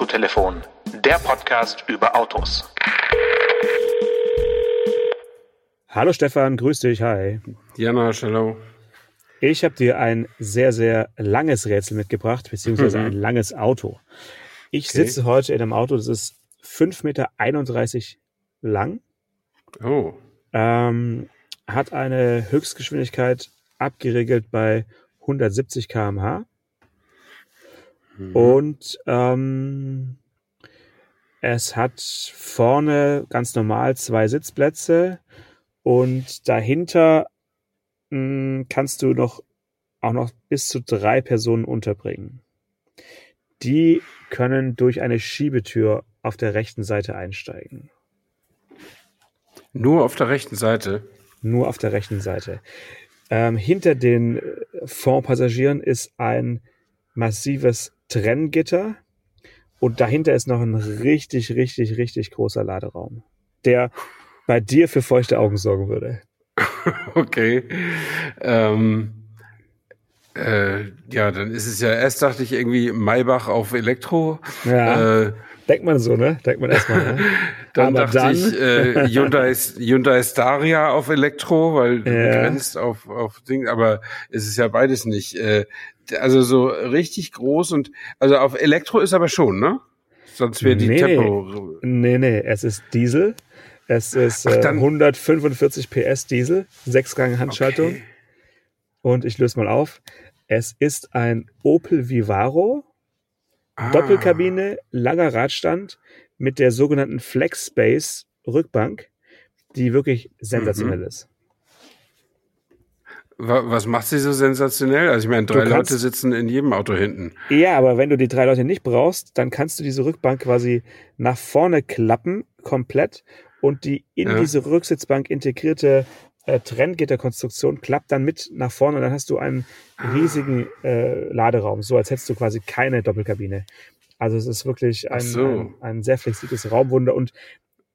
Autotelefon, der Podcast über Autos. Hallo Stefan, grüß dich, hi. Jana, hallo. Ich habe dir ein sehr, sehr langes Rätsel mitgebracht, beziehungsweise Mhm. ein langes Auto. Ich Okay. sitze heute in einem Auto, das ist 5,31 Meter lang, Oh, ähm, hat eine Höchstgeschwindigkeit abgeregelt bei 170 km/h Mhm. und ähm, es hat vorne ganz normal zwei Sitzplätze und dahinter mh, kannst du noch auch noch bis zu drei Personen unterbringen. Die können durch eine Schiebetür auf der rechten Seite einsteigen. nur auf der rechten Seite. Nur auf der rechten Seite. Ähm, hinter den äh, Fondpassagieren ist ein massives Trenngitter und dahinter ist noch ein richtig, richtig, richtig großer Laderaum, der bei dir für feuchte Augen sorgen würde. Okay. Ähm, äh, ja, dann ist es ja, erst dachte ich irgendwie Maybach auf Elektro. Ja, Äh, denkt man so, ne? Denkt man erstmal. Ne? dann Aber dachte dann- ich äh, Hyundai, Hyundai Staria auf Elektro, weil du Ja. begrenzt auf, auf Ding, aber es ist ja beides nicht. Äh, also so richtig groß und also auf Elektro ist aber schon, ne? Sonst wäre die Nee. Tempo. Nee, nee, es ist Diesel. Es ist Ach, äh, dann- 145 PS Diesel, Sechsgang Handschaltung. Okay. Und ich löse mal auf. Es ist ein Opel Vivaro, Ah. Doppelkabine, langer Radstand mit der sogenannten Flex Space Rückbank, die wirklich sensationell Mhm. ist. Wa- Was macht sie so sensationell? Also ich meine, drei kannst- Leute sitzen in jedem Auto hinten. Ja, aber wenn du die drei Leute nicht brauchst, dann kannst du diese Rückbank quasi nach vorne klappen, komplett, und die in Ja. diese Rücksitzbank integrierte äh, Trenngitterkonstruktion klappt dann mit nach vorne und dann hast du einen riesigen äh, Laderaum, so als hättest du quasi keine Doppelkabine. Also es ist wirklich ein, so. ein, ein sehr flexibles Raumwunder und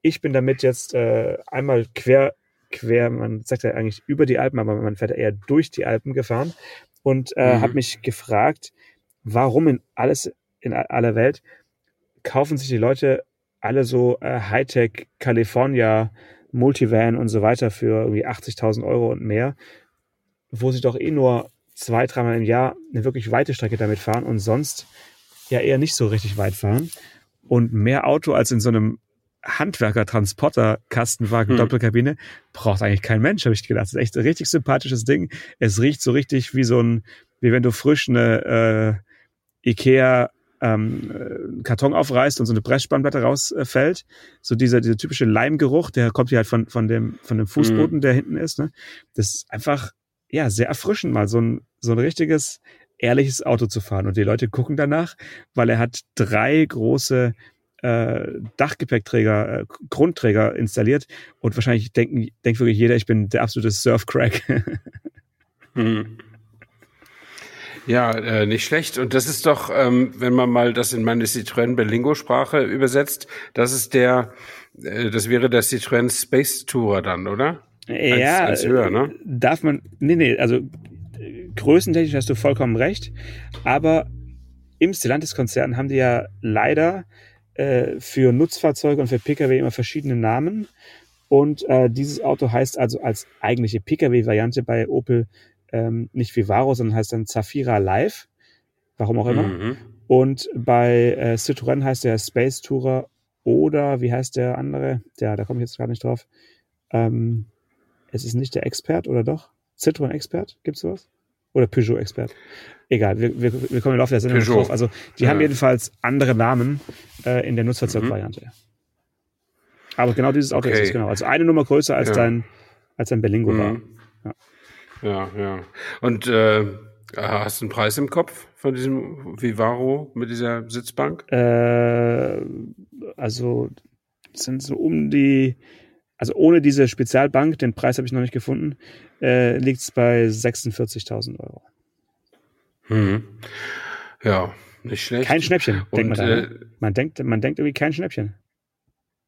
ich bin damit jetzt äh, einmal quer, quer, man sagt ja eigentlich über die Alpen, aber man fährt ja eher durch die Alpen gefahren und äh, Mhm. habe mich gefragt, warum in alles in aller Welt kaufen sich die Leute alle so äh, Hightech California Multivan und so weiter für irgendwie 80.000 Euro und mehr, wo sie doch eh nur zwei, dreimal im Jahr eine wirklich weite Strecke damit fahren und sonst ja eher nicht so richtig weit fahren. Und mehr Auto als in so einem Handwerker-Transporter-Kastenwagen, Hm. Doppelkabine, braucht eigentlich kein Mensch, habe ich gedacht. Das ist echt ein richtig sympathisches Ding. Es riecht so richtig wie so ein, wie wenn du frisch eine äh, Ikea ähm, äh, Karton aufreißt und so eine Pressspannplatte rausfällt. So dieser, dieser typische Leimgeruch, der kommt hier halt von, von dem, von dem Fußboden, der hinten ist. Ne? Das ist einfach, ja, sehr erfrischend, mal so ein, so ein richtiges, ehrliches Auto zu fahren. Und die Leute gucken danach, weil er hat drei große äh, Dachgepäckträger, äh, Grundträger installiert und wahrscheinlich denken, denkt wirklich jeder, ich bin der absolute Surfcrack. Hm. Ja, äh, nicht schlecht. Und das ist doch, ähm, wenn man mal das in meine Citroën Berlingo-Sprache übersetzt, das ist der, äh, das wäre der Citroën Space Tourer dann, oder? ja, als höher, ne? darf man, nee, nee, also größentechnisch hast du vollkommen recht, aber im Stellantis-Konzern haben die ja leider äh, für Nutzfahrzeuge und für Pkw immer verschiedene Namen und äh, dieses Auto heißt also als eigentliche Pkw-Variante bei Opel ähm, nicht Vivaro, sondern heißt dann Zafira Live, warum auch immer. Mhm. Und bei äh, Citroën heißt der Space Tourer oder wie heißt der andere? Ja, da komme ich jetzt gerade nicht drauf. Ähm, es ist nicht der Expert oder doch? Citroën Expert? Gibt's sowas? Oder Peugeot Expert? Egal, wir, wir, wir kommen im Laufe der Sendung Peugeot. drauf. Also die Ja. haben jedenfalls andere Namen äh, in der Nutzfahrzeugvariante. Aber genau dieses Auto Okay. ist es, genau. Also eine Nummer größer als Ja. dein als dein Berlingo war. Mhm. Ja, ja. Und äh, hast du einen Preis im Kopf von diesem Vivaro mit dieser Sitzbank? Äh, also sind so um die, also ohne diese Spezialbank, den Preis habe ich noch nicht gefunden, äh, liegt es bei 46.000 Euro. Mhm. Ja, nicht schlecht. Kein Schnäppchen, denkt Und, man da. äh, ne? Man denkt, man denkt irgendwie kein Schnäppchen.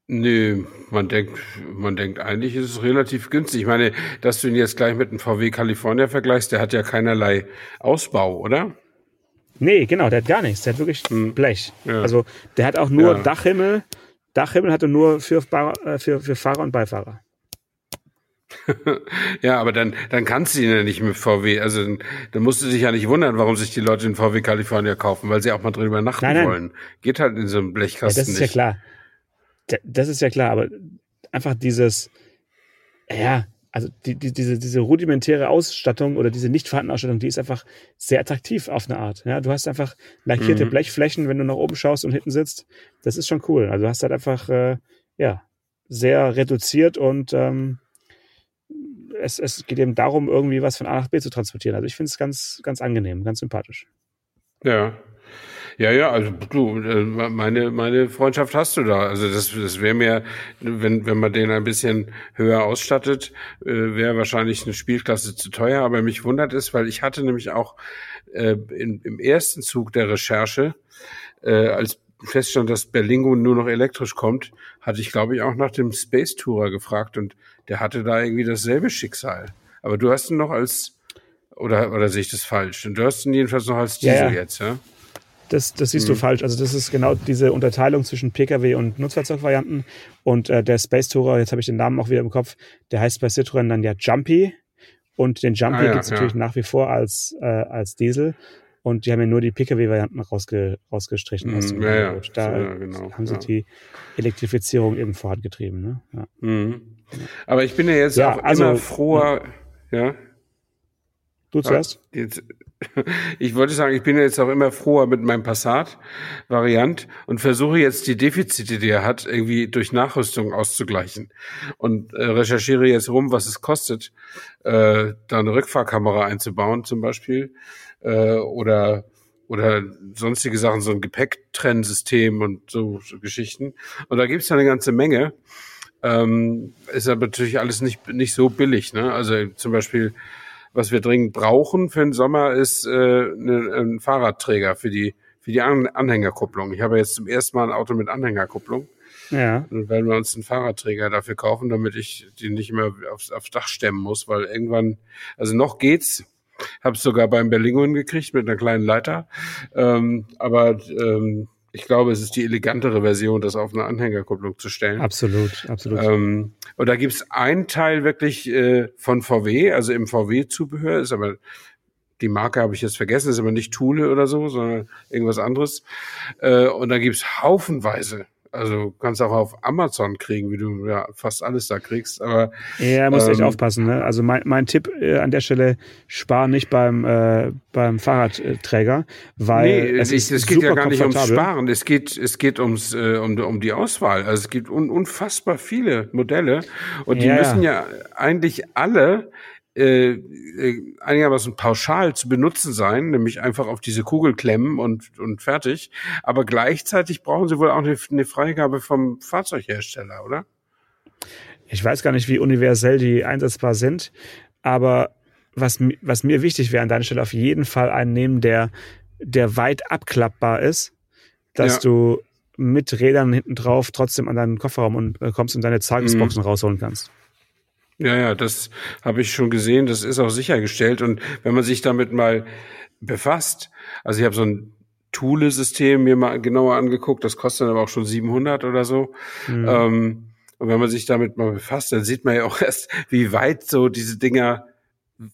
Nee, man denkt, man denkt eigentlich ist es relativ günstig. Ich meine, dass du ihn jetzt gleich mit einem VW California vergleichst, der hat ja keinerlei Ausbau, oder? Nee, genau, der hat gar nichts. Der hat wirklich hm. Blech. Ja. Also der hat auch nur ja. Dachhimmel. Dachhimmel hatte nur für, äh, für, für Fahrer und Beifahrer. ja, aber dann, dann kannst du ihn ja nicht mit VW. Also dann, dann musst du dich ja nicht wundern, warum sich die Leute in VW California kaufen, weil sie auch mal drin übernachten nein, nein. wollen. Geht halt in so einem Blechkasten ja, das ist nicht. ja klar. Das ist ja klar, aber einfach dieses, ja, also die, die, diese, diese rudimentäre Ausstattung oder diese nicht vorhandene Ausstattung, die ist einfach sehr attraktiv auf eine Art. Ja, du hast einfach lackierte mhm. Blechflächen, wenn du nach oben schaust und hinten sitzt. Das ist schon cool. Also du hast halt einfach, äh, ja, sehr reduziert und ähm, es, es geht eben darum, irgendwie was von A nach B zu transportieren. Also ich finde es ganz, ganz angenehm, ganz sympathisch. Ja, ja, ja, also du, äh, meine, meine Freundschaft hast du da. Also das, das wäre mir, wenn, wenn man den ein bisschen höher ausstattet, äh, wäre wahrscheinlich eine Spielklasse zu teuer. Aber mich wundert es, weil ich hatte nämlich auch äh, in, im ersten Zug der Recherche, äh, als feststand, dass Berlingo nur noch elektrisch kommt, hatte ich, glaube ich, auch nach dem Space Tourer gefragt und der hatte da irgendwie dasselbe Schicksal. Aber du hast ihn noch als, oder, oder sehe ich das falsch? Und du hast ihn jedenfalls noch als Diesel ja, ja. jetzt, ja? Das, das siehst mhm. du falsch. Also das ist genau diese Unterteilung zwischen Pkw und Nutzfahrzeugvarianten. Und äh, der Space Tourer, jetzt habe ich den Namen auch wieder im Kopf, der heißt bei Citroën dann ja Jumpy. Und den Jumpy ah, ja, gibt's ja. natürlich nach wie vor als, äh, als Diesel. Und die haben ja nur die Pkw-Varianten rausge, rausgestrichen mhm, aus dem ja, ja. Da ja, genau, haben sie die Elektrifizierung eben vorangetrieben. Ne? Mhm. Aber ich bin ja jetzt auch also, immer froher, ja. Du zuerst? Jetzt, ich wollte sagen, ich bin jetzt auch immer froher mit meinem Passat-Variant und versuche jetzt die Defizite, die er hat, irgendwie durch Nachrüstung auszugleichen. Und äh, recherchiere jetzt rum, was es kostet, äh, da eine Rückfahrkamera einzubauen zum Beispiel äh, oder oder sonstige Sachen, so ein Gepäcktrennensystem und so, so Geschichten. Und da gibt's ja eine ganze Menge. Ähm, ist aber natürlich alles nicht, nicht so billig. Ne? Also zum Beispiel was wir dringend brauchen für den Sommer, ist äh, ne, ein Fahrradträger für die für die An Anhängerkupplung. Ich habe jetzt zum ersten Mal ein Auto mit Anhängerkupplung. Ja. Dann werden wir uns einen Fahrradträger dafür kaufen, damit ich die nicht mehr aufs, aufs Dach stemmen muss, weil irgendwann, also noch geht's. Habe es sogar beim Berlingo hingekriegt mit einer kleinen Leiter. Ähm, aber ähm, ich glaube, es ist die elegantere Version, das auf eine Anhängerkupplung zu stellen. Absolut, absolut. Ähm, und da gibt es einen Teil wirklich äh, von VW, also im VW-Zubehör, ist aber die Marke habe ich jetzt vergessen, ist aber nicht Thule oder so, sondern irgendwas anderes. Äh, und da gibt's haufenweise also kannst auch auf Amazon kriegen, wie du ja fast alles da kriegst. Aber ja, muss ähm, echt aufpassen. Ne? Also mein, mein Tipp äh, an der Stelle: Spar nicht beim äh, beim Fahrradträger, weil nee, es, ist es geht ja gar nicht ums Sparen. Es geht es geht ums äh, um, um die Auswahl. Also es gibt un, unfassbar viele Modelle und die ja, müssen ja eigentlich alle äh, äh, einigermaßen pauschal zu benutzen sein, nämlich einfach auf diese Kugel klemmen und, und fertig. Aber gleichzeitig brauchen sie wohl auch eine, eine Freigabe vom Fahrzeughersteller, oder? Ich weiß gar nicht, wie universell die einsetzbar sind, aber was, was mir wichtig wäre an deiner Stelle auf jeden Fall einen nehmen, der, der weit abklappbar ist, dass ja. du mit Rädern hinten drauf trotzdem an deinen Kofferraum und, äh, kommst und deine Tagesboxen mhm. rausholen kannst. Ja, ja, das habe ich schon gesehen. Das ist auch sichergestellt. Und wenn man sich damit mal befasst, also ich habe so ein Thule-System mir mal genauer angeguckt, das kostet aber auch schon 700 oder so. Mhm. Ähm, und wenn man sich damit mal befasst, dann sieht man ja auch erst, wie weit so diese Dinger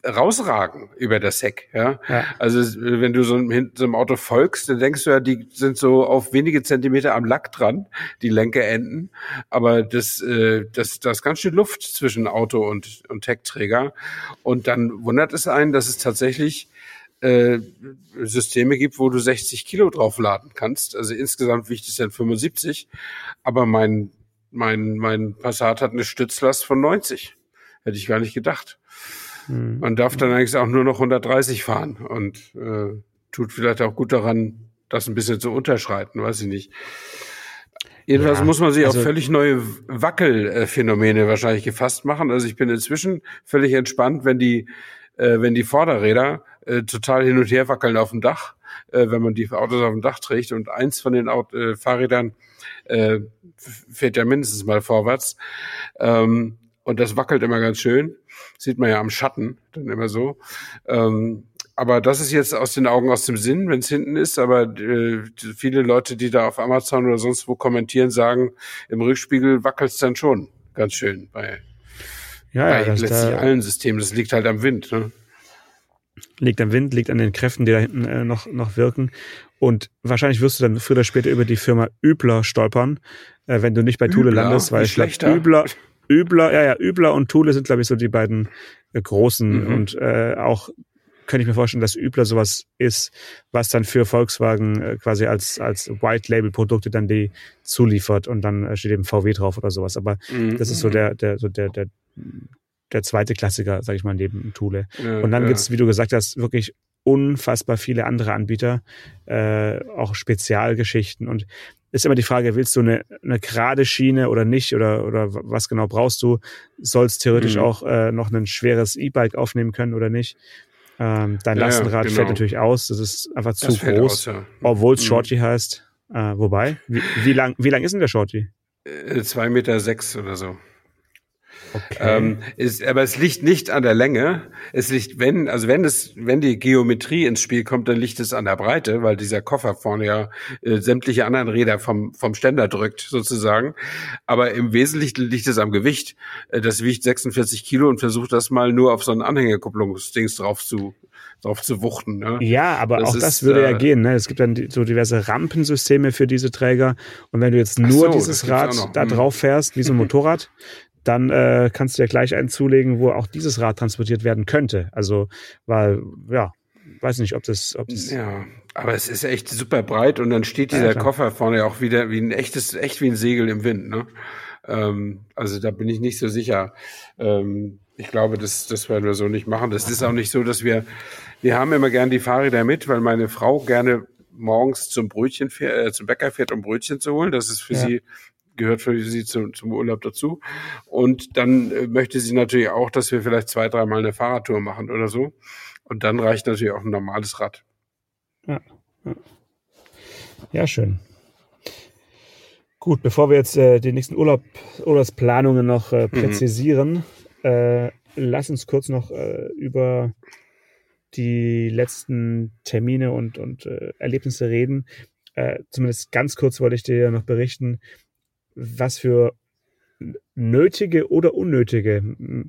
rausragen über das Heck. Ja? ja. Also wenn du so einem, so einem Auto folgst, dann denkst du ja, die sind so auf wenige Zentimeter am Lack dran, die Lenkerenden. Aber das, äh, das, das ist ganz schön Luft zwischen Auto und, und Heckträger. Und dann wundert es einen, dass es tatsächlich äh, Systeme gibt, wo du 60 Kilo draufladen kannst. Also insgesamt wiegt es dann 75. Aber mein, mein, mein Passat hat eine Stützlast von 90. Hätte ich gar nicht gedacht. Mhm. Man darf dann eigentlich auch nur noch 130 fahren und äh, tut vielleicht auch gut daran, das ein bisschen zu unterschreiten, weiß ich nicht. Jedenfalls ja, muss man sich also, auf völlig neue Wackelphänomene wahrscheinlich gefasst machen. Also ich bin inzwischen völlig entspannt, wenn die, äh, wenn die Vorderräder äh, total hin und her wackeln auf dem Dach, äh, wenn man die Autos auf dem Dach trägt und eins von den Auto, äh, Fahrrädern äh, fährt ja mindestens mal vorwärts. Ähm, und das wackelt immer ganz schön. Sieht man ja am Schatten dann immer so. Ähm, aber das ist jetzt aus den Augen, aus dem Sinn, wenn es hinten ist. Aber äh, viele Leute, die da auf Amazon oder sonst wo kommentieren, sagen, im Rückspiegel wackelt es dann schon ganz schön bei, Ja, bei ja, letztlich da allen Systemen. Das liegt halt am Wind. Ne? liegt am Wind, liegt an den Kräften, die da hinten äh, noch, noch wirken. Und wahrscheinlich wirst du dann früher oder später über die Firma Übler stolpern, äh, wenn du nicht bei Thule landest, weil schlechter? Übler, Übler, ja, ja, Übler und Thule sind, glaube ich, so die beiden äh, großen Mhm. und äh, auch könnte ich mir vorstellen, dass Übler sowas ist, was dann für Volkswagen äh, quasi als, als White-Label-Produkte dann die zuliefert und dann äh, steht eben VW drauf oder sowas. Aber Mhm. das ist so der, der, so der, der, der zweite Klassiker, sag ich mal, neben Thule. Ja, Und dann ja. gibt's, wie du gesagt hast, wirklich unfassbar viele andere Anbieter, äh, auch Spezialgeschichten. Und ist immer die Frage, willst du eine, eine gerade Schiene oder nicht? Oder, oder was genau brauchst du? Sollst theoretisch Mhm. auch äh, noch ein schweres E-Bike aufnehmen können oder nicht? Ähm, dein Ja, Lastenrad genau. fällt natürlich aus. Das ist einfach zu das groß, aus, ja. obwohl es Mhm. Shorty heißt. Äh, wobei, wie, wie lang, wie lang ist denn der Shorty? Äh, Zwei Meter sechs oder so. Okay. Ähm, ist, aber es liegt nicht an der Länge. Es liegt, wenn, also wenn es, wenn die Geometrie ins Spiel kommt, dann liegt es an der Breite, weil dieser Koffer vorne ja äh, sämtliche anderen Räder vom, vom Ständer drückt, sozusagen. Aber im Wesentlichen liegt es am Gewicht. Äh, das wiegt 46 Kilo und versucht das mal nur auf so einen Anhängerkupplungsdings drauf zu, drauf zu wuchten. Ne? Ja, aber Das auch ist, das würde ja äh, gehen. Ne? Es gibt dann so diverse Rampensysteme für diese Träger. Und wenn du jetzt nur so, dieses Rad da Hm. drauf fährst, wie so ein Motorrad, dann äh, kannst du ja gleich einen zulegen, wo auch dieses Rad transportiert werden könnte. Also, weil, ja, weiß nicht, ob das, ob das Ja, aber es ist echt super breit und dann steht Ja, dieser klar. Koffer vorne ja auch wieder wie ein echtes, echt wie ein Segel im Wind. Ne? Ähm, also da bin ich nicht so sicher. Ähm, ich glaube, das, das werden wir so nicht machen. Das ist auch nicht so, dass wir, wir haben immer gern die Fahrräder mit, weil meine Frau gerne morgens zum Brötchen fährt, äh, zum Bäcker fährt, um Brötchen zu holen. Das ist für Ja. sie gehört für sie zum, zum Urlaub dazu. Und dann äh, möchte sie natürlich auch, dass wir vielleicht zwei, dreimal eine Fahrradtour machen oder so. Und dann reicht natürlich auch ein normales Rad. Ja, schön. Gut, bevor wir jetzt äh, die nächsten Urlaub, Urlaubsplanungen noch äh, präzisieren, äh, lass uns kurz noch äh, über die letzten Termine und, und äh, Erlebnisse reden. Äh, zumindest ganz kurz wollte ich dir noch berichten, was für nötige oder unnötige,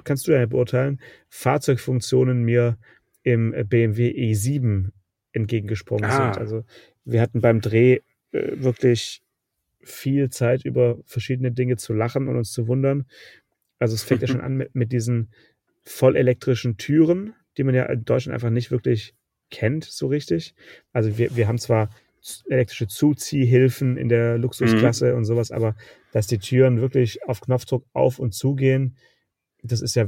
kannst du ja beurteilen, Fahrzeugfunktionen mir im BMW i7 entgegengesprungen Ah. sind. Also wir hatten beim Dreh äh, wirklich viel Zeit über verschiedene Dinge zu lachen und uns zu wundern. Also es fängt ja schon an mit, mit diesen vollelektrischen Türen, die man ja in Deutschland einfach nicht wirklich kennt, so richtig. Also wir, wir haben zwar elektrische Zuziehhilfen in der Luxusklasse und sowas, aber dass die Türen wirklich auf Knopfdruck auf und zugehen, das ist ja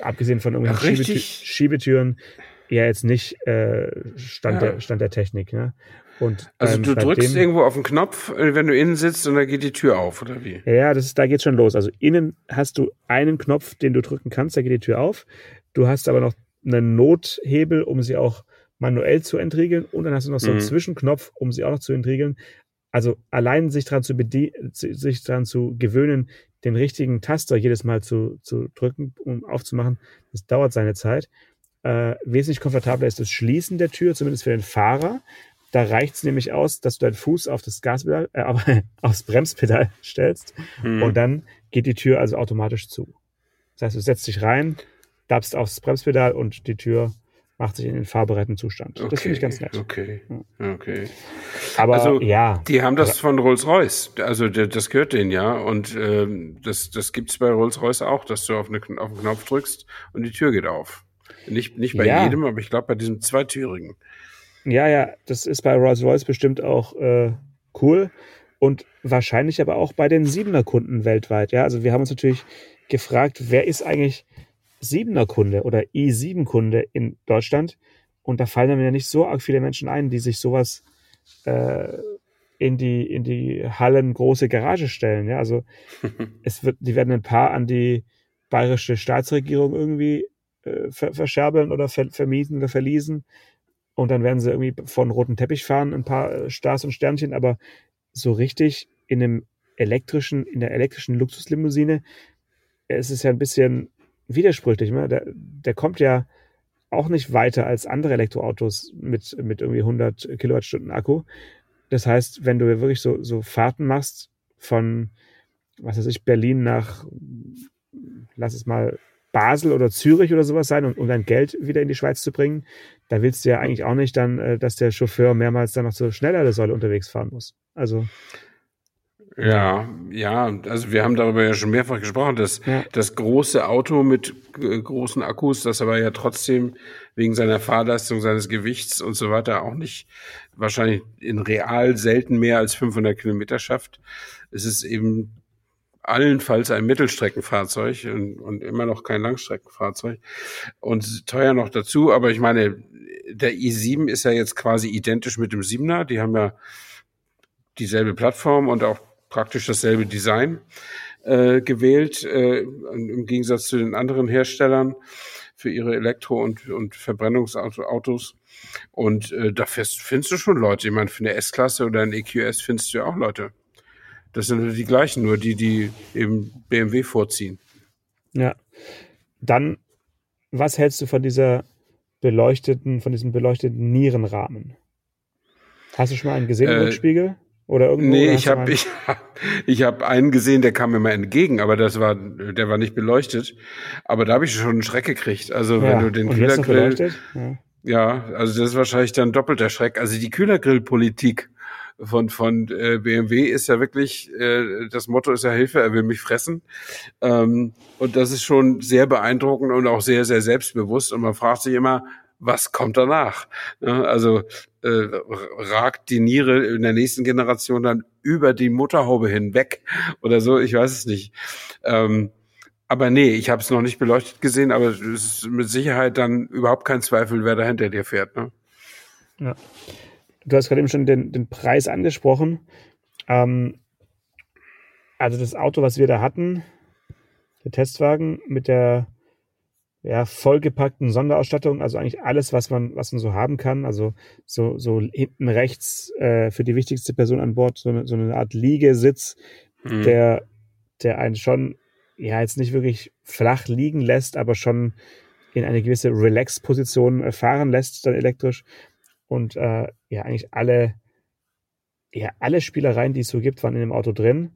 abgesehen von irgendwelchen. Schiebetü Schiebetüren ja jetzt nicht äh, Stand, Ja. der, Stand der Technik. Ne? Und Also beim- du drückst dem- irgendwo auf den Knopf, äh, wenn du innen sitzt und dann geht die Tür auf, oder wie? Ja, das ist, da geht's schon los. Also innen hast du einen Knopf, den du drücken kannst, da geht die Tür auf. Du hast aber noch einen Nothebel, um sie auch manuell zu entriegeln. Und dann hast du noch so einen Mhm. Zwischenknopf, um sie auch noch zu entriegeln. Also allein sich daran zu sich daran zu gewöhnen, den richtigen Taster jedes Mal zu, zu drücken, um aufzumachen, das dauert seine Zeit. Äh, wesentlich komfortabler ist das Schließen der Tür, zumindest für den Fahrer. Da reicht es nämlich aus, dass du deinen Fuß auf das Gaspedal, äh, auf- aufs Bremspedal stellst Hm. und dann geht die Tür also automatisch zu. Das heißt, du setzt dich rein, dabst aufs Bremspedal und die Tür macht sich in den fahrbereiten Zustand. Das finde ich ganz nett. Okay, okay. Aber Also, ja, Die haben das von Rolls-Royce. Also das gehört denen ja. Und ähm, das, das gibt's bei Rolls-Royce auch, dass du auf, eine, auf den Knopf drückst und die Tür geht auf. Nicht, nicht bei Ja. jedem, aber ich glaube bei diesem zweitürigen. ja, ja, das ist bei Rolls-Royce bestimmt auch äh, cool und wahrscheinlich aber auch bei den Siebener Kunden weltweit. Ja, also wir haben uns natürlich gefragt, wer ist eigentlich Siebener Kunde oder i7 Kunde in Deutschland? Und da fallen mir ja nicht so arg viele Menschen ein, die sich sowas äh, in die in die Hallen große Garage stellen. Ja, also es wird, die werden ein paar an die bayerische Staatsregierung irgendwie äh, ver verscherbeln oder ver vermieten oder verließen. Und dann werden sie irgendwie von roten Teppich fahren, ein paar äh, Stars und Sternchen, aber so richtig in einem elektrischen, in der elektrischen Luxuslimousine, es ist ja ein bisschen widersprüchlich. Ne? Der, der kommt ja auch nicht weiter als andere Elektroautos mit, mit irgendwie 100 Kilowattstunden Akku. Das heißt, wenn du wirklich so, so Fahrten machst von, was weiß ich, Berlin nach, lass es mal Basel oder Zürich oder sowas sein, um, um dein Geld wieder in die Schweiz zu bringen, da willst du ja eigentlich auch nicht dann, äh, dass der Chauffeur mehrmals dann noch so schneller der Säule unterwegs fahren muss. Also ja, ja, also wir haben darüber ja schon mehrfach gesprochen, dass ja. das große Auto mit äh, großen Akkus, das aber ja trotzdem wegen seiner Fahrleistung, seines Gewichts und so weiter auch nicht wahrscheinlich in real selten mehr als 500 Kilometer schafft. Es ist eben allenfalls ein Mittelstreckenfahrzeug und, und immer noch kein Langstreckenfahrzeug und teuer noch dazu. Aber ich meine, der i7 ist ja jetzt quasi identisch mit dem 7er. Die haben ja dieselbe Plattform und auch praktisch dasselbe Design äh, gewählt, äh, im Gegensatz zu den anderen Herstellern für ihre Elektro- und, und Verbrennungsautos. Und äh, da findest du schon Leute. Ich meine, für eine S-Klasse oder ein EQS findest du ja auch Leute. Das sind die gleichen, nur die, die eben BMW vorziehen. Ja. Dann, was hältst du von dieser beleuchteten, von diesem beleuchteten Nierenrahmen? Hast du schon mal einen gesehen im äh, Rückspiegel? Oder irgendwo? Nee, ich habe ich, ich hab einen gesehen, der kam mir mal entgegen, aber das war, der war nicht beleuchtet. Aber da habe ich schon einen Schreck gekriegt. Also ja. wenn du den Kühlergrill. Ja. ja, also das ist wahrscheinlich dann doppelter Schreck. Also die Kühlergrillpolitik von von äh, BMW ist ja wirklich äh, das Motto ist ja Hilfe, er will mich fressen ähm, und das ist schon sehr beeindruckend und auch sehr sehr selbstbewusst und man fragt sich immer, was kommt danach? Also äh, ragt die Niere in der nächsten Generation dann über die Mutterhaube hinweg oder so, ich weiß es nicht. Ähm, aber nee, ich habe es noch nicht beleuchtet gesehen, aber es ist mit Sicherheit dann überhaupt kein Zweifel, wer da hinter dir fährt. Ne? Ja. Du hast gerade eben schon den, den Preis angesprochen. Ähm, also das Auto, was wir da hatten, der Testwagen mit der ja, vollgepackten Sonderausstattung, also eigentlich alles, was man, was man so haben kann. Also so, so hinten rechts äh, für die wichtigste Person an Bord so eine, so eine Art Liegesitz, mhm. der, der einen schon ja jetzt nicht wirklich flach liegen lässt, aber schon in eine gewisse Relax-Position äh, fahren lässt, dann elektrisch. Und äh, ja, eigentlich alle, ja, alle Spielereien, die es so gibt, waren in dem Auto drin.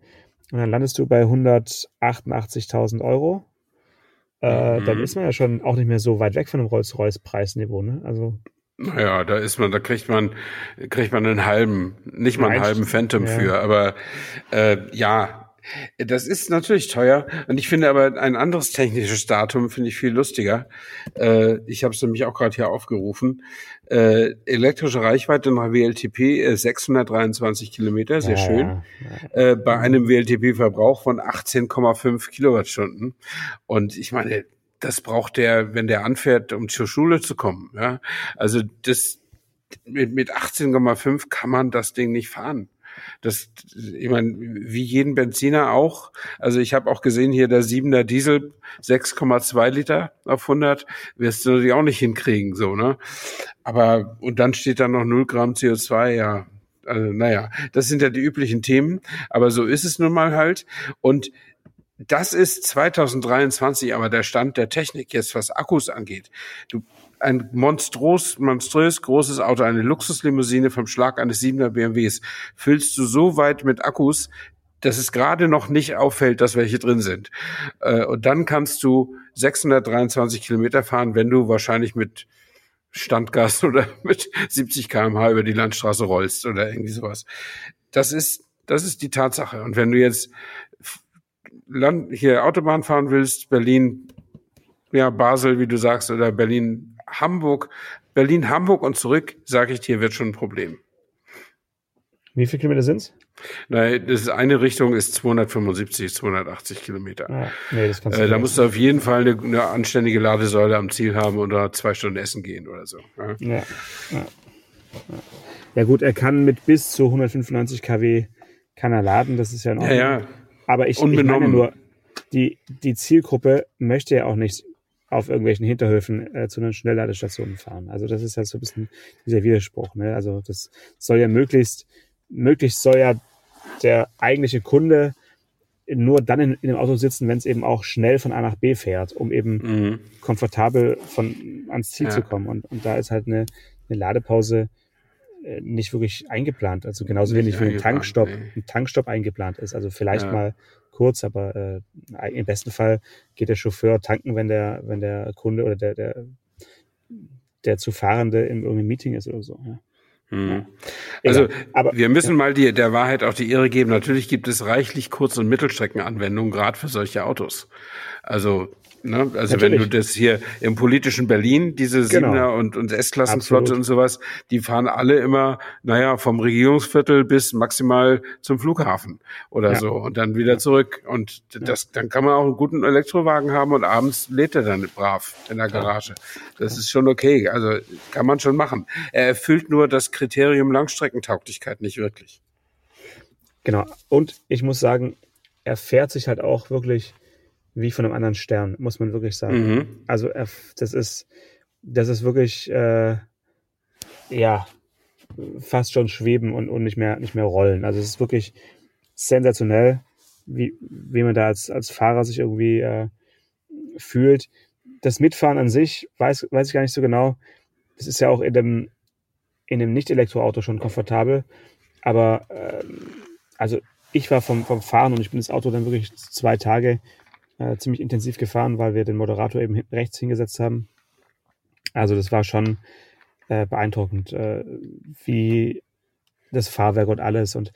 Und dann landest du bei 188.000 Euro äh, mhm. dann ist man ja schon auch nicht mehr so weit weg von dem Rolls-Royce-Preisniveau, ne? Also. Naja, da ist man, da kriegt man, kriegt man einen halben, nicht mal einen halben Phantom ja. für, aber äh, ja, das ist natürlich teuer und ich finde aber ein anderes technisches Datum finde ich viel lustiger. Äh, ich habe es nämlich auch gerade hier aufgerufen. Äh, elektrische Reichweite nach WLTP äh, 623 Kilometer, sehr schön. Äh, bei einem WLTP-Verbrauch von 18,5 Kilowattstunden. Und ich meine, das braucht der, wenn der anfährt, um zur Schule zu kommen. Ja? Also das mit, mit 18,5 kann man das Ding nicht fahren. Das, ich meine, wie jeden Benziner auch. Also ich habe auch gesehen hier der 7er Diesel 6,2 Liter auf 100 wirst du natürlich auch nicht hinkriegen, so ne. Aber und dann steht da noch 0 Gramm CO2, ja. Also, naja, das sind ja die üblichen Themen, aber so ist es nun mal halt. Und das ist 2023 aber der Stand der Technik jetzt, was Akkus angeht. Du ein monströs, monströs großes Auto, eine Luxuslimousine vom Schlag eines 7er BMWs, füllst du so weit mit Akkus, dass es gerade noch nicht auffällt, dass welche drin sind. Äh, und dann kannst du 623 Kilometer fahren, wenn du wahrscheinlich mit Standgas oder mit 70 kmh über die Landstraße rollst oder irgendwie sowas. Das ist, das ist die Tatsache. Und wenn du jetzt Land, hier Autobahn fahren willst, Berlin, ja, Basel, wie du sagst, oder Berlin, Hamburg, Berlin, Hamburg und zurück, sage ich dir, wird schon ein Problem. Wie viele Kilometer sind's? Nein, das ist eine Richtung ist 275, 280 Kilometer. Ah, nee, das kannst du äh, da musst du auf jeden Fall eine, eine, anständige Ladesäule am Ziel haben oder zwei Stunden essen gehen oder so. Ja. Ja, ja. ja gut, er kann mit bis zu 195 kW kann er laden, das ist ja noch. Ja, ja. Aber ich, ich meine nur, die, die Zielgruppe möchte ja auch nicht auf irgendwelchen Hinterhöfen äh, zu einer Schnellladestation fahren. Also das ist ja so ein bisschen dieser Widerspruch. Ne? Also das soll ja möglichst, möglichst soll ja der eigentliche Kunde nur dann in, in dem Auto sitzen, wenn es eben auch schnell von A nach B fährt, um eben mhm. komfortabel von ans Ziel ja. zu kommen. Und, und da ist halt eine, eine Ladepause nicht wirklich eingeplant. Also genauso wenig wie ein Tankstopp, nee. ein Tankstopp eingeplant ist. Also vielleicht ja. mal kurz, aber äh, im besten Fall geht der Chauffeur tanken, wenn der, wenn der Kunde oder der, der, der zu Fahrende im irgendeinem Meeting ist oder so. Ja. Hm. Also aber, wir müssen ja. mal die, der Wahrheit auch die Ehre geben. Natürlich gibt es reichlich Kurz- und Mittelstreckenanwendungen, gerade für solche Autos. Also Ne? Also Natürlich. wenn du das hier im politischen Berlin, diese genau. Siebener und, und S-Klassenflotte und sowas, die fahren alle immer, naja, vom Regierungsviertel bis maximal zum Flughafen oder ja. so und dann wieder zurück. Und das, dann kann man auch einen guten Elektrowagen haben und abends lädt er dann brav in der Garage. Das ist schon okay. Also kann man schon machen. Er erfüllt nur das Kriterium Langstreckentauglichkeit nicht wirklich. Genau. Und ich muss sagen, er fährt sich halt auch wirklich wie von einem anderen Stern, muss man wirklich sagen. Mhm. Also das ist, das ist wirklich, äh, ja, fast schon schweben und, und nicht mehr, nicht mehr rollen. Also es ist wirklich sensationell, wie, wie man da als, als Fahrer sich irgendwie äh, fühlt. Das Mitfahren an sich weiß, weiß ich gar nicht so genau. Das ist ja auch in dem, in dem Nicht-Elektroauto schon komfortabel. Aber ähm, also ich war vom, vom Fahren und ich bin das Auto dann wirklich zwei Tage äh, ziemlich intensiv gefahren, weil wir den Moderator eben rechts hingesetzt haben. Also das war schon äh, beeindruckend, äh, wie das Fahrwerk und alles und,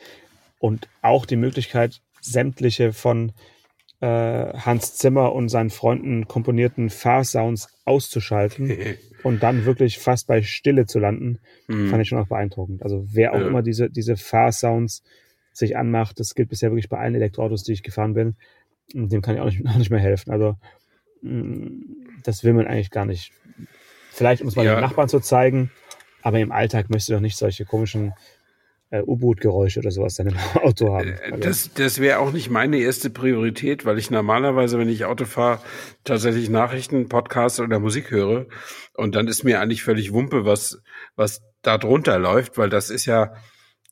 und auch die Möglichkeit, sämtliche von äh, Hans Zimmer und seinen Freunden komponierten Fahrsounds auszuschalten und dann wirklich fast bei Stille zu landen, mhm. fand ich schon auch beeindruckend. Also wer auch ja. immer diese, diese Fahrsounds sich anmacht, das gilt bisher wirklich bei allen Elektroautos, die ich gefahren bin, dem kann ich auch nicht, auch nicht mehr helfen. Also mm, das will man eigentlich gar nicht. Vielleicht, um es mal ja. den Nachbarn zu zeigen, aber im Alltag möchtest du doch nicht solche komischen äh, U-Boot-Geräusche oder sowas dann im Auto haben. Äh, also, das, das wäre auch nicht meine erste Priorität, weil ich normalerweise, wenn ich Auto fahre, tatsächlich Nachrichten, Podcasts oder Musik höre. Und dann ist mir eigentlich völlig Wumpe, was, was da drunter läuft, weil das ist ja,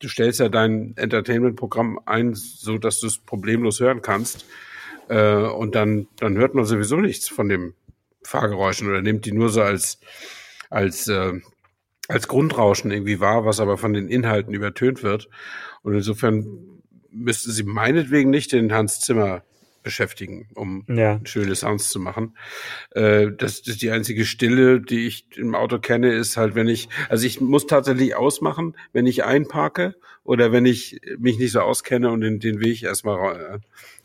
du stellst ja dein Entertainment-Programm ein, so dass du es problemlos hören kannst. Äh, und dann, dann hört man sowieso nichts von dem Fahrgeräuschen oder nimmt die nur so als, als, äh, als Grundrauschen irgendwie wahr, was aber von den Inhalten übertönt wird. Und insofern müssten sie meinetwegen nicht den Hans Zimmer beschäftigen, um ja. schöne Sounds zu machen. Äh, das, das ist die einzige Stille, die ich im Auto kenne, ist halt, wenn ich, also ich muss tatsächlich ausmachen, wenn ich einparke oder wenn ich mich nicht so auskenne und den, den Weg erstmal äh,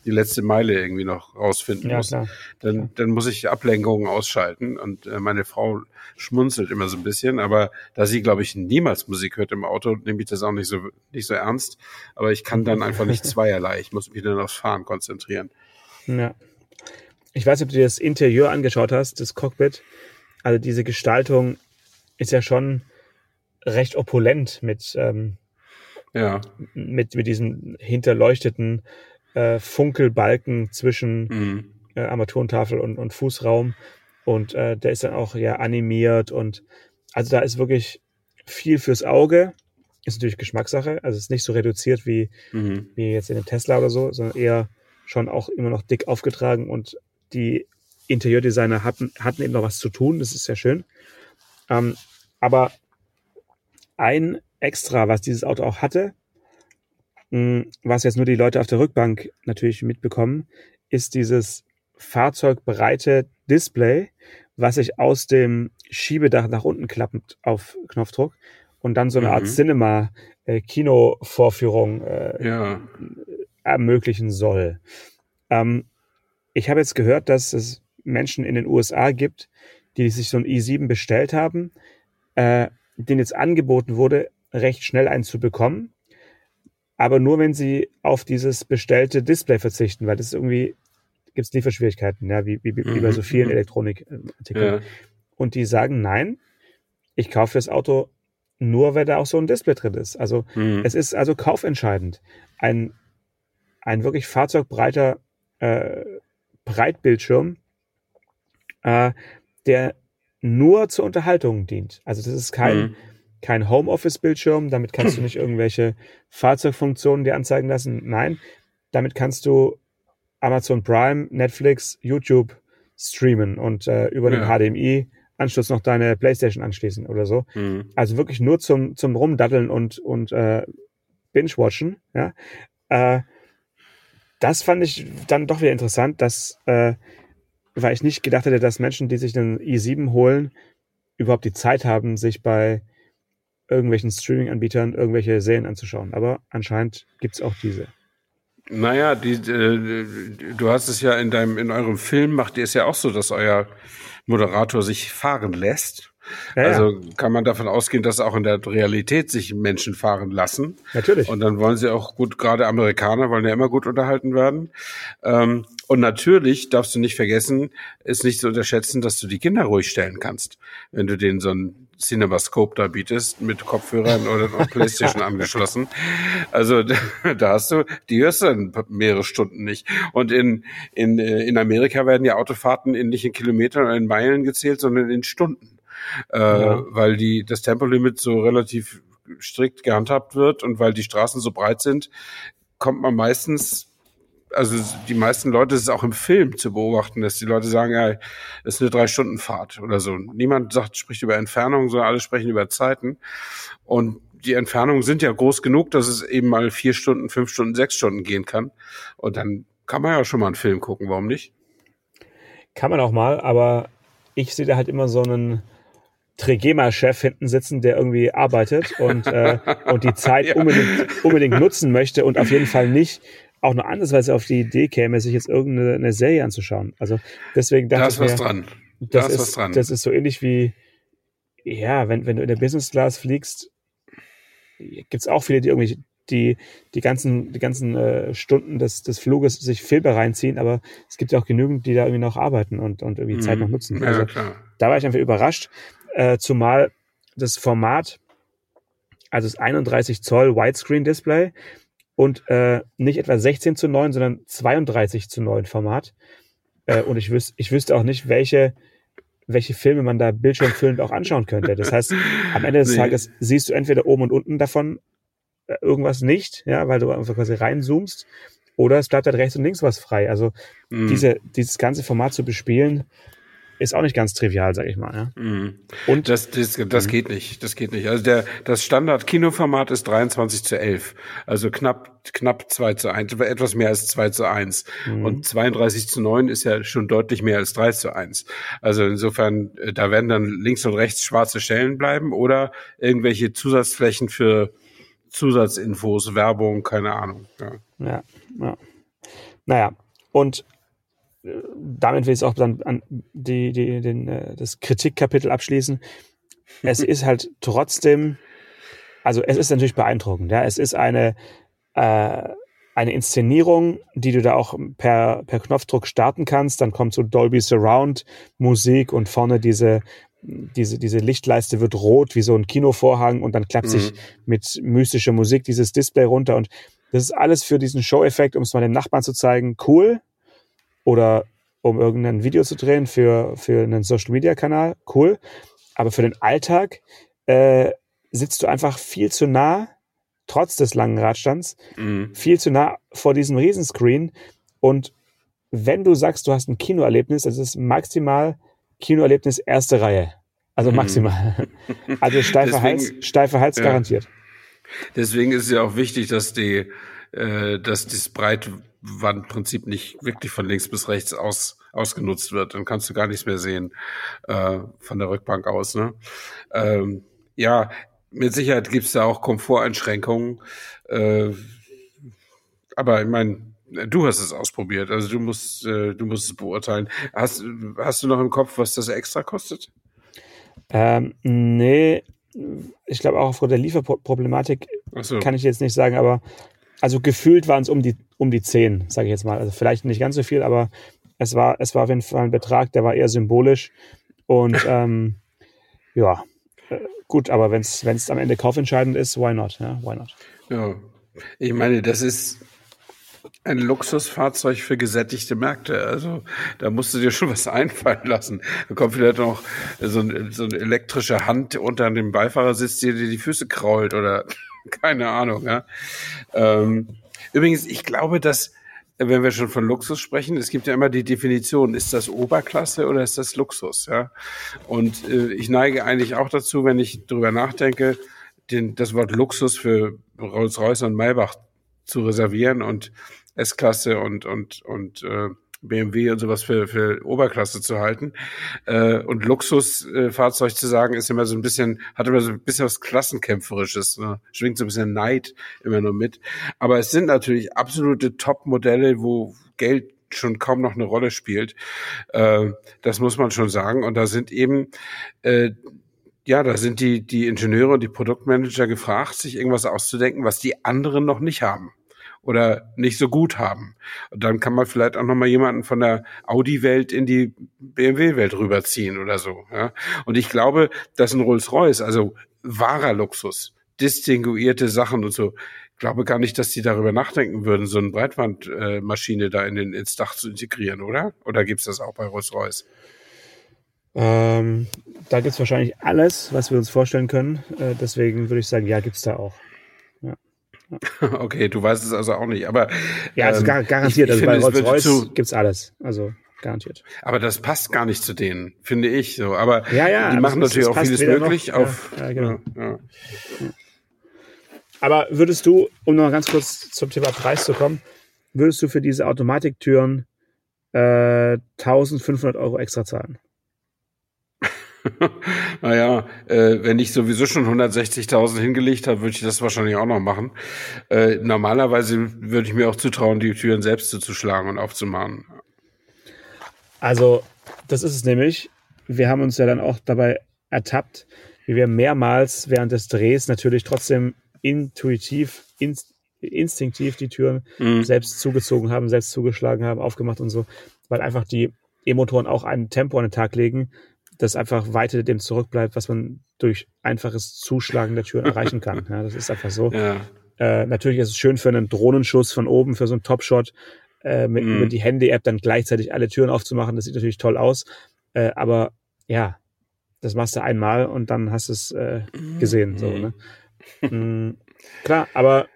die letzte Meile irgendwie noch rausfinden ja, muss, klar. dann, dann muss ich Ablenkungen ausschalten. Und äh, meine Frau schmunzelt immer so ein bisschen, aber da sie, glaube ich, niemals Musik hört im Auto, nehme ich das auch nicht so, nicht so ernst. Aber ich kann dann einfach nicht zweierlei. Ich muss mich dann aufs Fahren konzentrieren. Ja. Ich weiß nicht, ob du dir das Interieur angeschaut hast, das Cockpit. Also diese Gestaltung ist ja schon recht opulent mit, ähm, ja. mit, mit diesen hinterleuchteten äh, Funkelbalken zwischen mhm. äh, Armaturentafel und, und Fußraum. Und äh, der ist dann auch ja animiert und also da ist wirklich viel fürs Auge. Ist natürlich Geschmackssache. Also ist nicht so reduziert wie, mhm. wie jetzt in dem Tesla oder so, sondern eher schon auch immer noch dick aufgetragen und die Interieurdesigner hatten, hatten eben noch was zu tun. Das ist sehr schön. Ähm, aber ein Extra, was dieses Auto auch hatte, hm, was jetzt nur die Leute auf der Rückbank natürlich mitbekommen, ist dieses fahrzeugbreite Display, was sich aus dem Schiebedach nach unten klappt auf Knopfdruck und dann so eine mhm. Art Cinema-Kino-Vorführung äh, äh, ja. ermöglichen soll. Ähm, ich habe jetzt gehört, dass es Menschen in den USA gibt, die sich so ein i7 bestellt haben, äh, denen jetzt angeboten wurde, recht schnell einen zu bekommen aber nur wenn sie auf dieses bestellte Display verzichten, weil das irgendwie gibt es Lieferschwierigkeiten, ja, wie, wie, wie bei mhm, so vielen mhm. Elektronikartikeln. Ja. Und die sagen, nein, ich kaufe das Auto nur, wenn da auch so ein Display drin ist. Also mhm. es ist also kaufentscheidend. Ein, ein wirklich fahrzeugbreiter äh, Breitbildschirm, äh, der nur zur Unterhaltung dient. Also das ist kein, mhm kein Homeoffice-Bildschirm, damit kannst du nicht irgendwelche Fahrzeugfunktionen dir anzeigen lassen. Nein, damit kannst du Amazon Prime, Netflix, YouTube streamen und äh, über den Ja. HDMI-Anschluss noch deine Playstation anschließen oder so. Mhm. Also wirklich nur zum, zum Rumdaddeln und, und äh, Binge-Watchen. Ja? Äh, das fand ich dann doch wieder interessant, dass, äh, weil ich nicht gedacht hätte, dass Menschen, die sich einen i7 holen, überhaupt die Zeit haben, sich bei irgendwelchen Streaming-Anbietern irgendwelche Serien anzuschauen. Aber anscheinend gibt's auch diese. Naja, die, äh, du hast es ja in deinem, in eurem Film macht ihr es ja auch so, dass euer Moderator sich fahren lässt. Ja, ja. also kann man davon ausgehen, dass auch in der Realität sich Menschen fahren lassen. Natürlich. Und dann wollen sie auch gut, gerade Amerikaner wollen ja immer gut unterhalten werden. Ähm, und natürlich darfst du nicht vergessen, ist nicht zu unterschätzen, dass du die Kinder ruhig stellen kannst, wenn du denen so ein CinemaScope da bietest mit Kopfhörern oder Playstation angeschlossen. Also da hast du, die hörst du dann mehrere Stunden nicht. Und in, in, äh, in Amerika werden ja Autofahrten in, nicht in Kilometern oder in Meilen gezählt, sondern in Stunden. Äh, Ja. Weil die, das Tempolimit so relativ strikt gehandhabt wird und weil die Straßen so breit sind, kommt man meistens also die meisten Leute, es ist auch im Film zu beobachten, dass die Leute sagen, ja, das ist eine drei Stunden Fahrt oder so. Niemand sagt, spricht über Entfernung, sondern alle sprechen über Zeiten. Und die Entfernungen sind ja groß genug, dass es eben mal vier Stunden, fünf Stunden, sechs Stunden gehen kann. Und dann kann man ja schon mal einen Film gucken, warum nicht? Kann man auch mal, aber ich sehe da halt immer so einen Trigema-Chef hinten sitzen, der irgendwie arbeitet und, äh, und die Zeit Ja. unbedingt, unbedingt nutzen möchte und auf jeden Fall nicht auch nur andersweise auf die Idee käme, sich jetzt irgendeine eine Serie anzuschauen. Also deswegen dachte Da ist ich was mir, dran. das Da ist ist, was dran. das ist so ähnlich wie, ja, wenn, wenn du in der Business Class fliegst, gibt's auch viele, die irgendwie die, die ganzen, die ganzen äh, Stunden des, des Fluges sich Filme reinziehen, aber es gibt ja auch genügend, die da irgendwie noch arbeiten und, und irgendwie Zeit noch nutzen. Mhm. Ja, Also klar. da war ich einfach überrascht, äh, zumal das Format, also das 31 Zoll Widescreen Display und äh, nicht etwa 16 zu 9, sondern 32 zu 9 Format. Äh, und ich, wüs ich wüsste auch nicht, welche, welche Filme man da bildschirmfüllend auch anschauen könnte. Das heißt, am Ende des Nee. Tages siehst du entweder oben und unten davon äh, irgendwas nicht, ja, weil du einfach quasi reinzoomst, oder es bleibt halt rechts und links was frei. Also Mhm. diese, dieses ganze Format zu bespielen, ist auch nicht ganz trivial, sag ich mal. Ja. Mhm. Und Das, das, das geht nicht. Das geht nicht. Also der, das Standard-Kinoformat ist 23 zu 11. Also knapp, knapp 2 zu 1, etwas mehr als 2 zu 1. Mhm. Und 32 zu 9 ist ja schon deutlich mehr als 3 zu 1. Also insofern, äh, da werden dann links und rechts schwarze Stellen bleiben oder irgendwelche Zusatzflächen für Zusatzinfos, Werbung, keine Ahnung. Ja. Ja, ja. Naja, und damit will ich es auch dann an die, die, den, äh, das Kritikkapitel abschließen. Es ist halt trotzdem, also es ist natürlich beeindruckend. Ja, es ist eine, äh, eine Inszenierung, die du da auch per, per Knopfdruck starten kannst. Dann kommt so Dolby Surround Musik und vorne diese, diese, diese Lichtleiste wird rot wie so ein Kinovorhang und dann klappt sich mit mystischer Musik dieses Display runter und das ist alles für diesen Show-Effekt, um es mal dem Nachbarn zu zeigen, cool. Oder um irgendein Video zu drehen für, für einen Social-Media-Kanal, cool. Aber für den Alltag äh, sitzt du einfach viel zu nah, trotz des langen Radstands, Mhm. viel zu nah vor diesem Riesenscreen. Und wenn du sagst, du hast ein Kinoerlebnis, das ist maximal Kinoerlebnis erste Reihe. Also Mhm. maximal. Also steifer Deswegen- Hals, steifer Hals Ja. garantiert. Deswegen ist es ja auch wichtig, dass die, äh, dass das Breitwandprinzip nicht wirklich von links bis rechts aus, ausgenutzt wird. Dann kannst du gar nichts mehr sehen äh, von der Rückbank aus. Ne? Ähm, ja, mit Sicherheit gibt es da auch Komforteinschränkungen. Äh, aber ich meine, du hast es ausprobiert, also du musst, äh, du musst es beurteilen. Hast, hast du noch im Kopf, was das extra kostet? Ähm, nee, ich glaube auch aufgrund der Lieferproblematik so. kann ich jetzt nicht sagen, aber also gefühlt waren es um die, um die 10, sage ich jetzt mal. Also vielleicht nicht ganz so viel, aber es war, es war auf jeden Fall ein Betrag, der war eher symbolisch. Und ähm, ja, äh, gut, aber wenn es am Ende kaufentscheidend ist, why not? Ja, why not? Ja, ich meine, das ist ein Luxusfahrzeug für gesättigte Märkte. Also da musst du dir schon was einfallen lassen. Da kommt vielleicht noch so, ein, so eine elektrische Hand unter dem Beifahrersitz, die dir die Füße krault oder keine Ahnung. Ja. Ähm, übrigens, ich glaube, dass wenn wir schon von Luxus sprechen, es gibt ja immer die Definition, ist das Oberklasse oder ist das Luxus? Ja? Und äh, ich neige eigentlich auch dazu, wenn ich drüber nachdenke, den, das Wort Luxus für Rolls-Royce und Maybach zu reservieren und S-Klasse und, und, und äh, BMW und sowas für, für Oberklasse zu halten. Äh, und Luxusfahrzeug äh, zu sagen, ist immer so ein bisschen, hat immer so ein bisschen was Klassenkämpferisches, ne? schwingt so ein bisschen Neid immer nur mit. Aber es sind natürlich absolute Top-Modelle, wo Geld schon kaum noch eine Rolle spielt. Äh, das muss man schon sagen. Und da sind eben äh, ja, da sind die, die Ingenieure und die Produktmanager gefragt, sich irgendwas auszudenken, was die anderen noch nicht haben oder nicht so gut haben. Und dann kann man vielleicht auch nochmal jemanden von der Audi-Welt in die BMW-Welt rüberziehen oder so. Ja? Und ich glaube, dass ein Rolls-Royce, also wahrer Luxus, distinguierte Sachen und so, glaube gar nicht, dass die darüber nachdenken würden, so eine Breitbandmaschine da in den, ins Dach zu integrieren, oder? Oder gibt's das auch bei Rolls-Royce? Ähm, da gibt's wahrscheinlich alles, was wir uns vorstellen können. Äh, deswegen würde ich sagen, ja, gibt's da auch. Okay, du weißt es also auch nicht, aber ja, also ähm, garantiert. Also finde, bei Rolls-Royce gibt's alles, also garantiert. Aber das passt gar nicht zu denen, finde ich so. Aber ja, ja, die machen natürlich auch vieles möglich noch, auf. Ja, ja, genau. Ja, aber würdest du, um noch ganz kurz zum Thema Preis zu kommen, würdest du für diese Automatiktüren äh, 1500 Euro extra zahlen? Naja, äh, wenn ich sowieso schon 160.000 hingelegt habe, würde ich das wahrscheinlich auch noch machen. Äh, normalerweise würde ich mir auch zutrauen, die Türen selbst zuzuschlagen und aufzumachen. Also, das ist es nämlich. Wir haben uns ja dann auch dabei ertappt, wie wir mehrmals während des Drehs natürlich trotzdem intuitiv, inst instinktiv die Türen mhm. selbst zugezogen haben, selbst zugeschlagen haben, aufgemacht und so, weil einfach die E-Motoren auch ein Tempo an den Tag legen, das einfach weiter dem zurückbleibt, was man durch einfaches Zuschlagen der Türen erreichen kann. Ja, das ist einfach so. Ja. Äh, natürlich ist es schön für einen Drohnenschuss von oben, für so einen Topshot, äh, mit, mm. mit die Handy-App dann gleichzeitig alle Türen aufzumachen. Das sieht natürlich toll aus. Äh, aber ja, das machst du einmal und dann hast du es äh, gesehen. So, ne? mm, klar, aber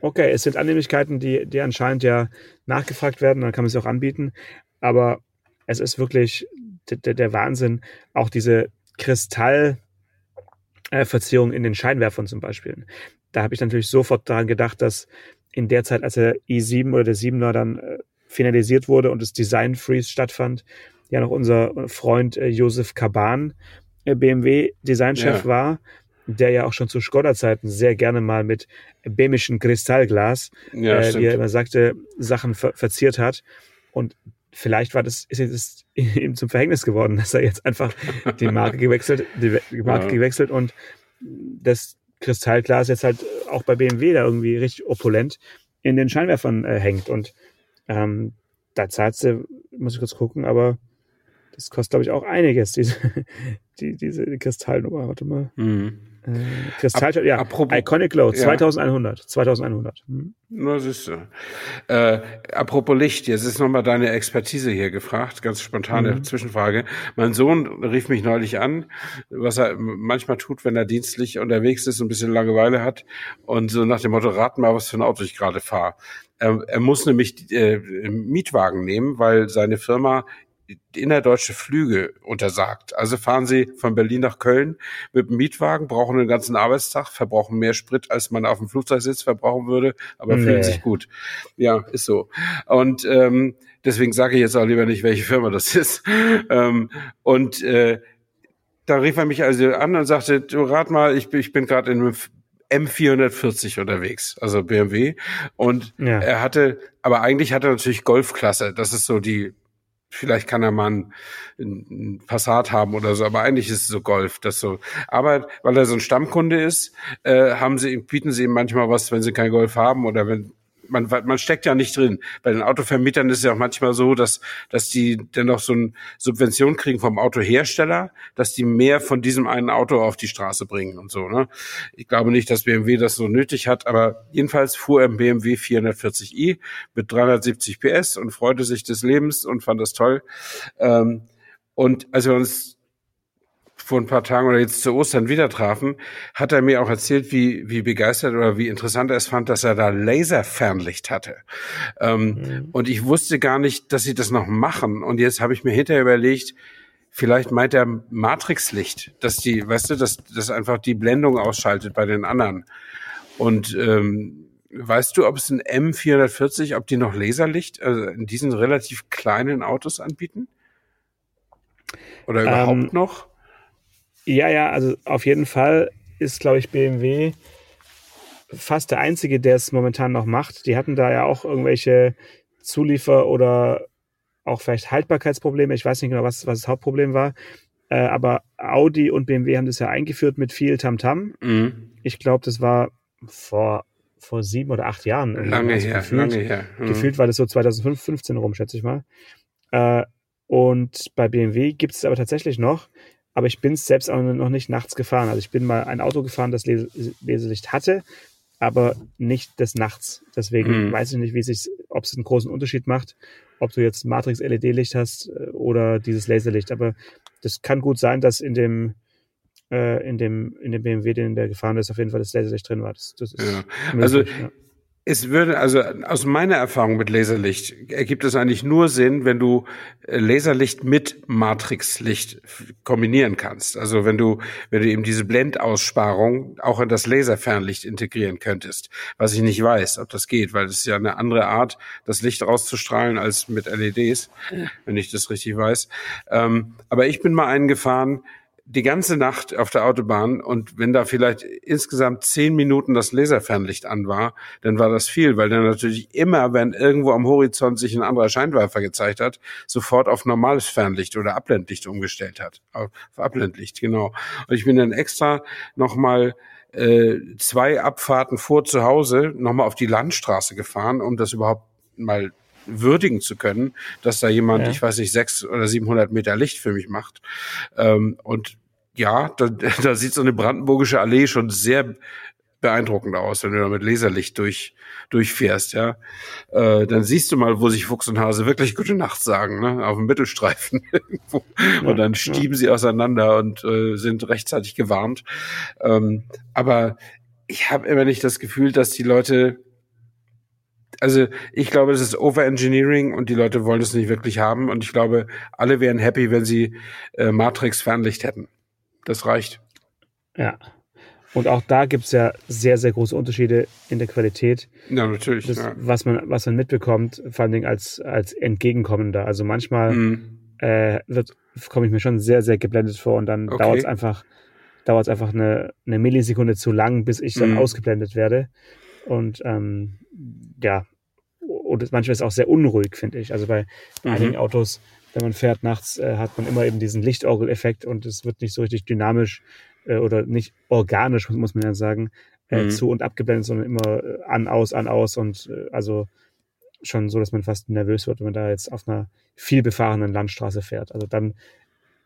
okay, es sind Annehmlichkeiten, die, die anscheinend ja nachgefragt werden, dann kann man sie auch anbieten. Aber es ist wirklich der, der Wahnsinn. Auch diese Kristallverzierung in den Scheinwerfern zum Beispiel. Da habe ich natürlich sofort daran gedacht, dass in der Zeit, als der i7 oder der 7er dann äh, finalisiert wurde und das Design Freeze stattfand, ja noch unser Freund äh, Josef Kaban, äh, BMW Designchef ja. war, der ja auch schon zu Skoda-Zeiten sehr gerne mal mit bämischem Kristallglas, ja, äh, wie er immer sagte, Sachen ver verziert hat. Und vielleicht war das, ist jetzt ihm zum Verhängnis geworden, dass er jetzt einfach die Marke gewechselt, die Marke ja. gewechselt und das Kristallglas jetzt halt auch bei BMW da irgendwie richtig opulent in den Scheinwerfern äh, hängt. Und ähm, da zahlst du, muss ich kurz gucken, aber das kostet, glaube ich, auch einiges, diese, die, diese Kristallnummer. Warte mal. Mhm. Äh, Kristall, Ab, ja, apropos, Iconic Glow, 2100. Ja. 2100. Hm. Na, siehst du. Äh, apropos Licht, jetzt ist nochmal deine Expertise hier gefragt, ganz spontane mhm. Zwischenfrage. Mein Sohn rief mich neulich an, was er manchmal tut, wenn er dienstlich unterwegs ist und ein bisschen Langeweile hat und so nach dem Motto, rat mal, was für ein Auto ich gerade fahre. Er, er muss nämlich äh, Mietwagen nehmen, weil seine Firma innerdeutsche Flüge untersagt. Also fahren Sie von Berlin nach Köln mit dem Mietwagen, brauchen einen ganzen Arbeitstag, verbrauchen mehr Sprit, als man auf dem Flugzeugsitz verbrauchen würde, aber nee. fühlen sich gut. Ja, ist so. Und ähm, deswegen sage ich jetzt auch lieber nicht, welche Firma das ist. ähm, und äh, da rief er mich also an und sagte, du rat mal, ich, ich bin gerade in einem M440 unterwegs, also BMW. Und ja. er hatte, aber eigentlich hat er natürlich Golfklasse. Das ist so die vielleicht kann er mal ein, Passat haben oder so, aber eigentlich ist es so Golf, das so. Aber weil er so ein Stammkunde ist, äh, haben sie, bieten sie ihm manchmal was, wenn sie kein Golf haben oder wenn man, man steckt ja nicht drin. Bei den Autovermietern ist es ja auch manchmal so, dass, dass die dennoch so eine Subvention kriegen vom Autohersteller, dass die mehr von diesem einen Auto auf die Straße bringen und so. Ne? Ich glaube nicht, dass BMW das so nötig hat, aber jedenfalls fuhr im BMW 440i mit 370 PS und freute sich des Lebens und fand das toll. Ähm, und als wir uns vor ein paar Tagen oder jetzt zu Ostern wieder trafen, hat er mir auch erzählt, wie, wie begeistert oder wie interessant er es fand, dass er da Laserfernlicht hatte. Ähm, mhm. Und ich wusste gar nicht, dass sie das noch machen. Und jetzt habe ich mir hinterher überlegt, vielleicht meint er Matrixlicht, dass die, weißt du, dass das einfach die Blendung ausschaltet bei den anderen. Und ähm, weißt du, ob es ein M440, ob die noch Laserlicht also in diesen relativ kleinen Autos anbieten? Oder überhaupt ähm, noch? Ja, ja, also auf jeden Fall ist, glaube ich, BMW fast der einzige, der es momentan noch macht. Die hatten da ja auch irgendwelche Zuliefer- oder auch vielleicht Haltbarkeitsprobleme. Ich weiß nicht genau, was, was das Hauptproblem war. Äh, aber Audi und BMW haben das ja eingeführt mit viel Tamtam. -Tam. Mhm. Ich glaube, das war vor, vor sieben oder acht Jahren. Lange her, gefühlt, lange her. Mhm. Gefühlt war das so 2015 rum, schätze ich mal. Äh, und bei BMW gibt es aber tatsächlich noch, aber ich bin es selbst auch noch nicht nachts gefahren. Also ich bin mal ein Auto gefahren, das Leselicht hatte, aber nicht des Nachts. Deswegen mhm. weiß ich nicht, wie sich, ob es einen großen Unterschied macht, ob du jetzt Matrix-LED-Licht hast äh, oder dieses Laserlicht. Aber das kann gut sein, dass in dem äh, in dem in dem BMW, den der gefahren ist, auf jeden Fall das Laserlicht drin war. Das, das ist ja. Möglich, also ja. Es würde, also aus meiner Erfahrung mit Laserlicht ergibt es eigentlich nur Sinn, wenn du äh, Laserlicht mit Matrixlicht kombinieren kannst. Also wenn du, wenn du eben diese Blendaussparung auch in das Laserfernlicht integrieren könntest. Was ich nicht weiß, ob das geht, weil es ist ja eine andere Art, das Licht rauszustrahlen als mit LEDs, wenn ich das richtig weiß. Ähm, aber ich bin mal einen gefahren, die ganze Nacht auf der Autobahn und wenn da vielleicht insgesamt zehn Minuten das Laserfernlicht an war, dann war das viel, weil dann natürlich immer, wenn irgendwo am Horizont sich ein anderer Scheinwerfer gezeigt hat, sofort auf normales Fernlicht oder Abblendlicht umgestellt hat. Auf Abblendlicht, genau. Und ich bin dann extra nochmal äh, zwei Abfahrten vor zu Hause nochmal auf die Landstraße gefahren, um das überhaupt mal würdigen zu können, dass da jemand, ja. ich weiß nicht, sechs oder 700 Meter Licht für mich macht. Ähm, und ja, da, da sieht so eine brandenburgische Allee schon sehr beeindruckend aus, wenn du da mit Laserlicht durch, durchfährst, ja. Äh, dann siehst du mal, wo sich Fuchs und Hase wirklich gute Nacht sagen, ne? Auf dem Mittelstreifen irgendwo. Und dann stieben ja. sie auseinander und äh, sind rechtzeitig gewarnt. Ähm, aber ich habe immer nicht das Gefühl, dass die Leute also ich glaube, das ist Overengineering und die Leute wollen es nicht wirklich haben. Und ich glaube, alle wären happy, wenn sie äh, Matrix-Fernlicht hätten. Das reicht. Ja. Und auch da gibt es ja sehr, sehr große Unterschiede in der Qualität. Ja, natürlich. Das, ja. Was, man, was man mitbekommt, vor allen Dingen als, als entgegenkommender. Also manchmal mhm. äh, komme ich mir schon sehr, sehr geblendet vor und dann okay. dauert es einfach, dauert einfach eine, eine Millisekunde zu lang, bis ich dann mhm. ausgeblendet werde. Und ähm, ja, und manchmal ist es auch sehr unruhig, finde ich. Also bei mhm. einigen Autos, wenn man fährt nachts, äh, hat man immer eben diesen Lichtorgel-Effekt und es wird nicht so richtig dynamisch äh, oder nicht organisch, muss man ja sagen, äh, mhm. zu und abgeblendet, sondern immer äh, an, aus, an, aus und äh, also schon so, dass man fast nervös wird, wenn man da jetzt auf einer viel befahrenen Landstraße fährt. Also dann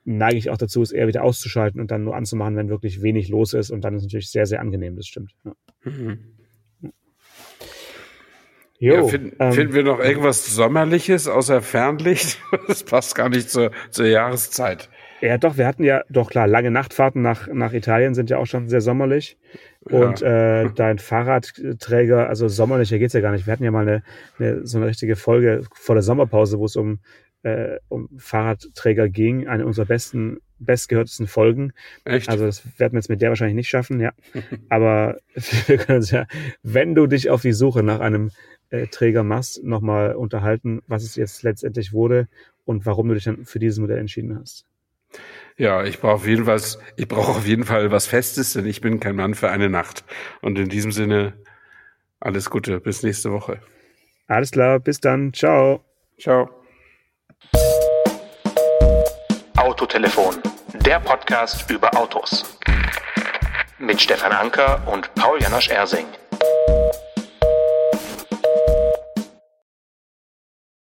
neige ich auch dazu, es eher wieder auszuschalten und dann nur anzumachen, wenn wirklich wenig los ist und dann ist es natürlich sehr, sehr angenehm, das stimmt. Ja. Mhm. Jo, ja, finden, ähm, finden wir noch irgendwas Sommerliches außer Fernlicht? Das passt gar nicht zur, zur Jahreszeit. Ja, doch, wir hatten ja, doch klar, lange Nachtfahrten nach, nach Italien sind ja auch schon sehr sommerlich. Und ja. äh, dein Fahrradträger, also sommerlicher geht's ja gar nicht. Wir hatten ja mal eine, eine so eine richtige Folge vor der Sommerpause, wo es um, äh, um Fahrradträger ging, eine unserer besten, bestgehörtesten Folgen. Echt? Also das werden wir jetzt mit der wahrscheinlich nicht schaffen, ja. Aber wir können uns ja, wenn du dich auf die Suche nach einem äh, Träger machst, nochmal unterhalten, was es jetzt letztendlich wurde und warum du dich dann für dieses Modell entschieden hast. Ja, ich brauche auf jeden Fall, ich brauche auf jeden Fall was Festes, denn ich bin kein Mann für eine Nacht. Und in diesem Sinne alles Gute, bis nächste Woche. Alles klar, bis dann, ciao. Ciao. Autotelefon, der Podcast über Autos. Mit Stefan Anker und Paul Janosch Ersing.